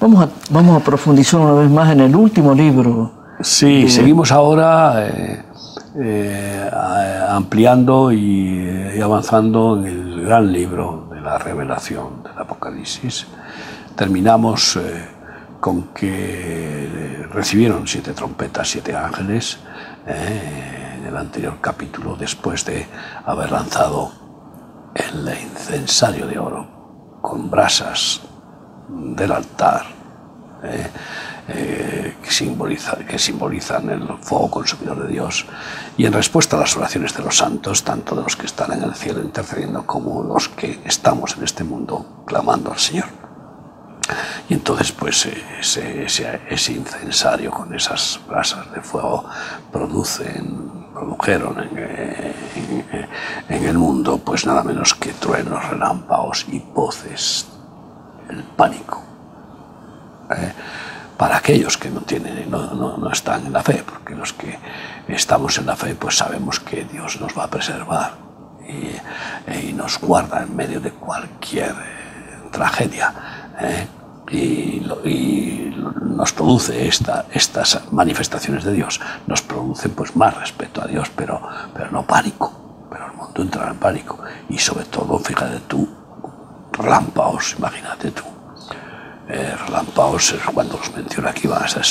Vamos a, vamos a profundizar una vez más en el último libro. Sí, seguimos ahora eh, eh, ampliando y, y, avanzando en el gran libro de la revelación del Apocalipsis. Terminamos eh, con que recibieron siete trompetas, siete ángeles en el anterior capítulo, después de haber lanzado el incensario de oro con brasas del altar eh, eh, que, simboliza, que simbolizan el fuego consumidor de Dios y en respuesta a las oraciones de los santos, tanto de los que están en el cielo intercediendo como los que estamos en este mundo clamando al Señor. Y entonces, pues, ese, ese, incensario con esas brasas de fuego producen, produjeron en, en, el mundo, pues nada menos que truenos, relámpagos y voces el pánico. ¿Eh? para aquellos que no, tienen, no, no, no, están en la fe, porque los que estamos en la fe pues sabemos que Dios nos va a preservar y, y nos guarda en medio de cualquier eh, tragedia. ¿eh? Y, nos produce esta, estas manifestaciones de Dios, nos producen pues más respeto a Dios, pero, pero no pánico, pero el mundo entra en pánico. Y sobre todo, fíjate tú, relámpagos, imagínate tú. Eh, relámpagos, cuando los menciona aquí, van a ser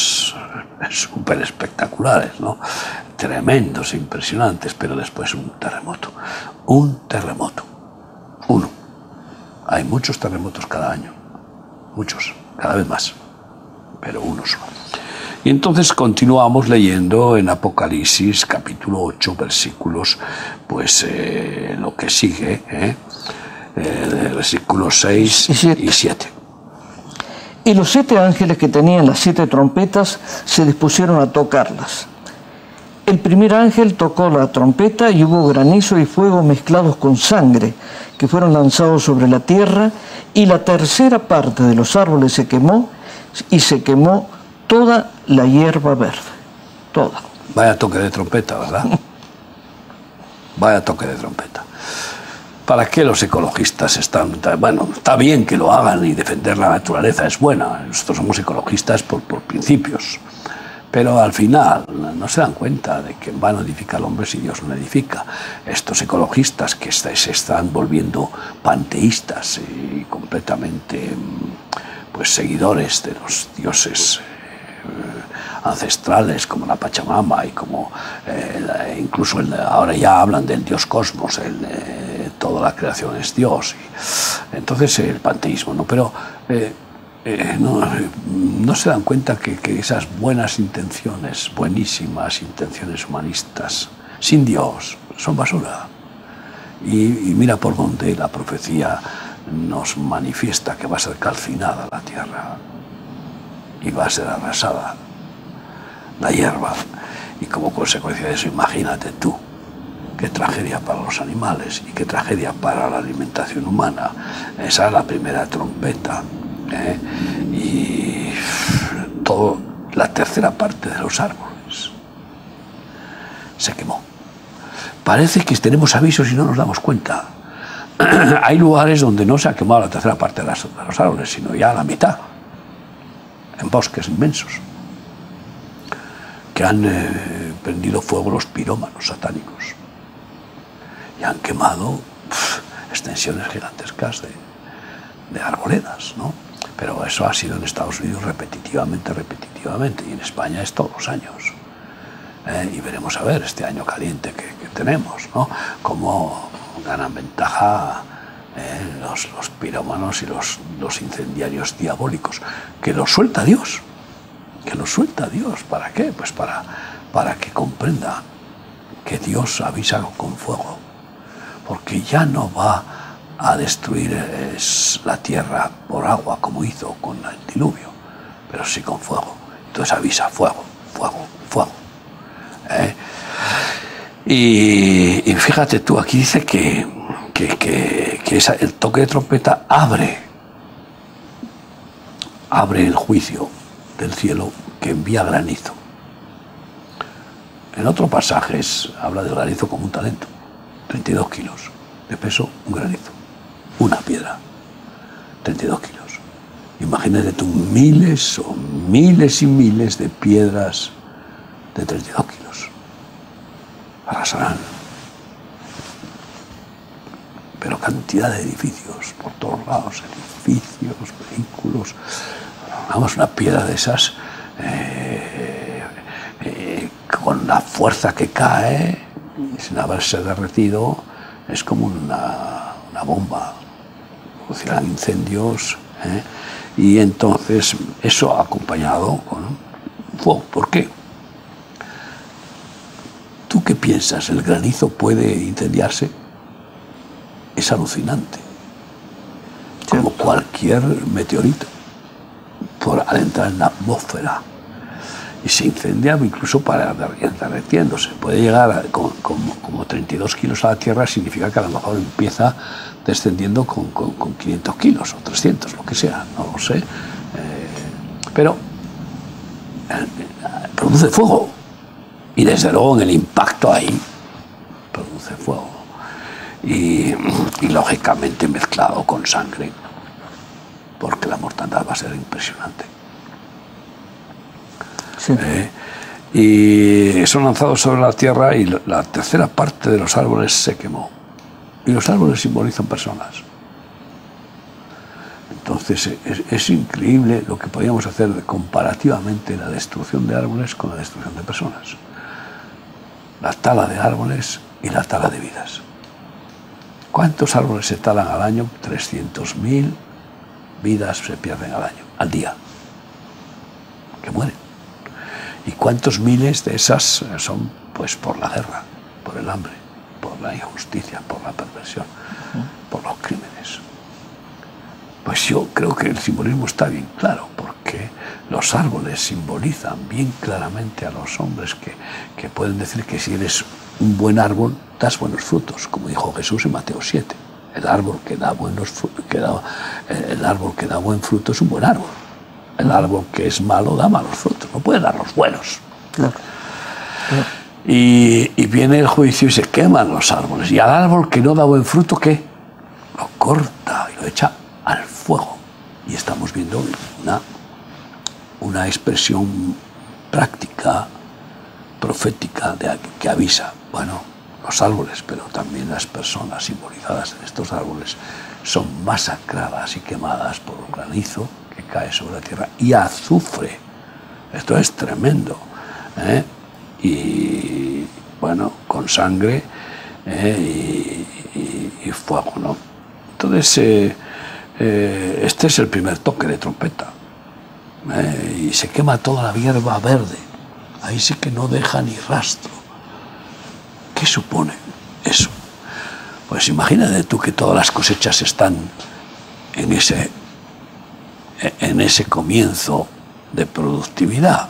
súper espectaculares, ¿no? Tremendos, impresionantes, pero después un terremoto. Un terremoto. Uno. Hay muchos terremotos cada año. Muchos, cada vez más. Pero uno solo. Y entonces continuamos leyendo en Apocalipsis capítulo 8 versículos, pues eh, lo que sigue, ¿eh? eh, versículos 6 y 7. Y los siete ángeles que tenían las siete trompetas se dispusieron a tocarlas. El primer ángel tocó la trompeta y hubo granizo y fuego mezclados con sangre que fueron lanzados sobre la tierra y la tercera parte de los árboles se quemó y se quemó toda la hierba verde. Toda. Vaya toque de trompeta, ¿verdad? Vaya toque de trompeta. ¿Para qué los ecologistas están? Bueno, está bien que lo hagan y defender la naturaleza es buena. Nosotros somos ecologistas por, por principios. Pero al final no se dan cuenta de que van a edificar al hombre si Dios no edifica. Estos ecologistas que se están volviendo panteístas y completamente pues, seguidores de los dioses eh, ancestrales como la Pachamama y como eh, incluso ahora ya hablan del dios cosmos, el, eh, toda la creación es Dios. Y, entonces el panteísmo, ¿no? Pero eh, eh, no, se dan cuenta que, esas buenas intenciones, buenísimas intenciones humanistas, sin Dios, son basura. Y, y mira por donde la profecía nos manifiesta que va a ser calcinada la tierra y va a ser arrasada la hierba. Y como consecuencia de eso, imagínate tú qué tragedia para los animales y qué tragedia para la alimentación humana. Esa es la primera trompeta. ¿eh? Y todo, la tercera parte de los árboles se quemó. Parece que tenemos avisos y no nos damos cuenta. Hay lugares donde no se ha quemado la tercera parte de, los árboles, sino ya la mitad, en bosques inmensos, que han eh, prendido fuego los pirómanos satánicos y han quemado extensiones gigantescas de, arboledas, ¿no? Pero eso ha sido en Estados Unidos repetitivamente, repetitivamente, y en España es todos los años. ¿eh? y veremos a ver este año caliente que, tenemos, ¿no? Cómo ganan ventaja ¿eh? los, los, pirómanos y los, los incendiarios diabólicos, que los suelta Dios, que los suelta Dios. ¿Para qué? Pues para, para que comprenda que Dios avisa con fuego porque ya no va a destruir la tierra por agua como hizo con el diluvio, pero sí con fuego. Entonces avisa fuego, fuego, fuego. ¿eh? Y, fíjate tú, aquí dice que, que, el toque de trompeta abre, abre el juicio del cielo que envía granizo. En otro pasaje habla del granizo como un talento. 32 kilos de peso, un granizo, una piedra, 32 kilos. Imagínate tú miles o miles y miles de piedras de 32 kilos. Arrasarán. Pero cantidad de edificios por todos lados, edificios, vehículos. Vamos, una piedra de esas eh, eh, con la fuerza que cae, sin haberse derretido, es como una, una bomba. Producirán incendios. ¿eh? Y entonces eso acompañado con fuego. ¿Por qué? ¿Tú qué piensas? ¿El granizo puede incendiarse? Es alucinante. Como cualquier meteorito. Por, al entrar en la atmósfera. Y se incendia incluso para derretiéndose. Puede llegar a, como, como 32 kilos a la Tierra, significa que a lo mejor empieza descendiendo con, con, con 500 kilos o 300, lo que sea, no lo sé. Eh, pero eh, produce fuego. Y desde luego en el impacto ahí produce fuego. Y lógicamente mezclado con sangre, porque la mortandad va a ser impresionante. Eh, y son lanzados sobre la tierra y la tercera parte de los árboles se quemó. Y los árboles simbolizan personas. Entonces es, es, increíble lo que podíamos hacer comparativamente la destrucción de árboles con la destrucción de personas. La tala de árboles y la tala de vidas. ¿Cuántos árboles se talan al año? 300.000 vidas se pierden al año, al día, que mueren. ¿Y cuántos miles de esas son pues por la guerra, por el hambre, por la injusticia, por la perversión, por los crímenes? Pues yo creo que el simbolismo está bien claro, porque los árboles simbolizan bien claramente a los hombres que, que pueden decir que si eres un buen árbol, das buenos frutos, como dijo Jesús en Mateo 7. El árbol que da buenos el árbol que da buen fruto es un buen árbol. El árbol que es malo da malos frutos, no puede dar los buenos. Claro. Y, y, viene el juicio y se queman los árboles. Y al árbol que no da buen fruto, ¿qué? Lo corta y lo echa al fuego. Y estamos viendo una, una expresión práctica, profética, de, que avisa, bueno, los árboles, pero también las personas simbolizadas en estos árboles son masacradas y quemadas por un granizo que cae sobre la tierra y azufre. Esto es tremendo. ¿eh? Y bueno, con sangre ¿eh? y, fuego, ¿no? Entonces, eh, este es el primer toque de trompeta. y se quema toda la hierba verde. Ahí sí que no deja ni rastro. ¿Qué supone eso? Pues imagínate tú que todas las cosechas están en ese, en ese comienzo de productividad.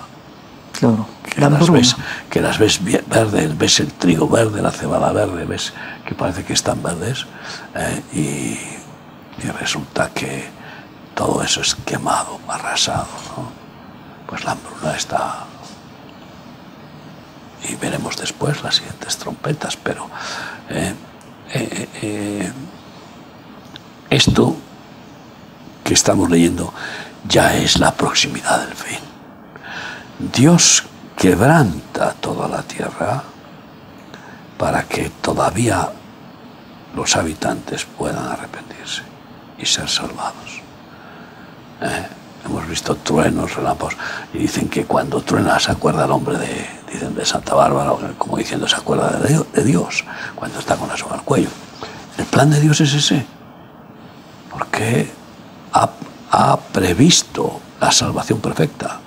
Claro. Que las, ves, que las ves verdes, ves el trigo verde, la cebada verde, ves que parece que están verdes eh, y, y, resulta que todo eso es quemado, arrasado. ¿no? Pues la hambruna está y veremos después las siguientes trompetas, pero eh, eh, esto que estamos leyendo ya es la proximidad del fin. Dios quebranta toda la tierra para que todavía los habitantes puedan arrepentirse y ser salvados. hemos visto truenos, relámpagos, y dicen que cuando truena se acuerda el hombre de, dicen de Santa Bárbara, como diciendo se acuerda de Dios cuando está con la soga al cuello. El plan de Dios es ese, porque ha, previsto la salvación perfecta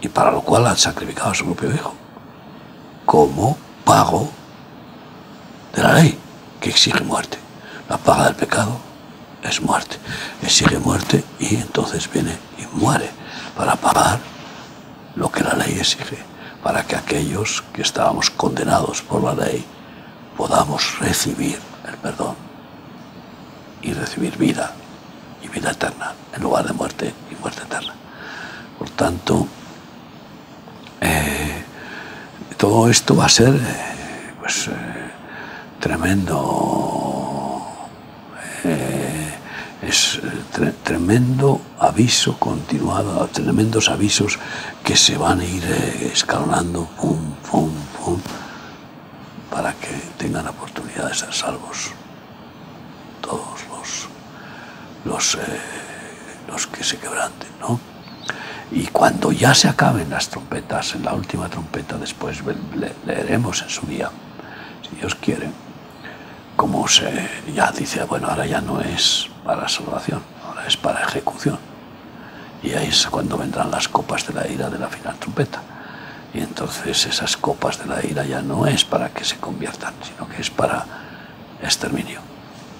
y para lo cual ha sacrificado a su propio hijo como pago de la ley que exige muerte. La paga del pecado es muerte, exige muerte y entonces viene y muere para pagar lo que la ley exige para que aquellos que estábamos condenados por la ley podamos recibir el perdón y recibir vida y vida eterna en lugar de muerte y muerte eterna. Por tanto, eh, todo esto va a ser eh, pues, eh, tremendo es tremendo aviso continuado, tremendos avisos que se van a ir escalonando, pum, pum, pum, para que tengan oportunidad de ser salvos. Todos los, los, eh, los que se quebranten, ¿no? Y cuando ya se acaben las trompetas, en la última trompeta, después leeremos en su día, si Dios quiere, como ya dice, bueno, ahora ya no es para salvación, ahora es para ejecución. Y ahí es cuando vendrán las copas de la ira de la final trompeta. Y entonces esas copas de la ira ya no es para que se conviertan, sino que es para exterminio.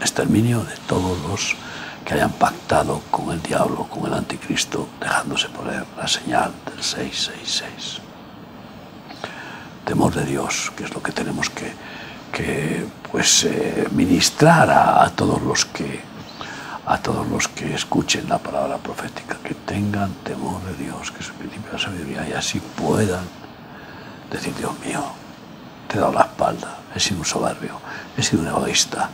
Exterminio de todos los que hayan pactado con el diablo, con el anticristo, dejándose poner la señal del 666. Temor de Dios, que es lo que tenemos que, que pues, eh, ministrar a, todos los que a todos los que escuchen la palabra profética, que tengan temor de Dios, que es el principio de la sabiduría, y así puedan decir, Dios mío, te he dado la espalda, he sido un soberbio, he sido un egoísta,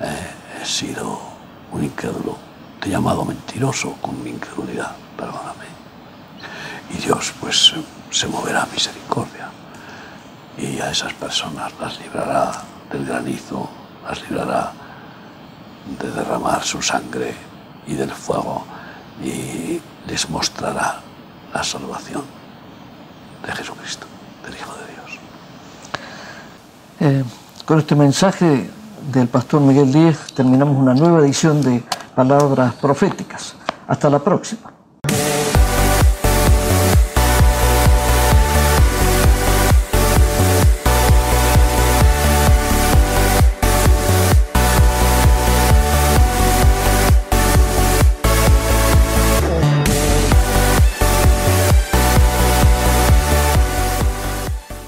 eh, he sido un incrédulo, te he llamado mentiroso con mi incredulidad, perdóname. Y Dios pues se moverá a misericordia y a esas personas las librará del granizo, las librará de derramar su sangre y del fuego y les mostrará la salvación de Jesucristo, del Hijo de Dios. Eh, con este mensaje del pastor Miguel Díez terminamos una nueva edición de Palabras Proféticas. Hasta la próxima.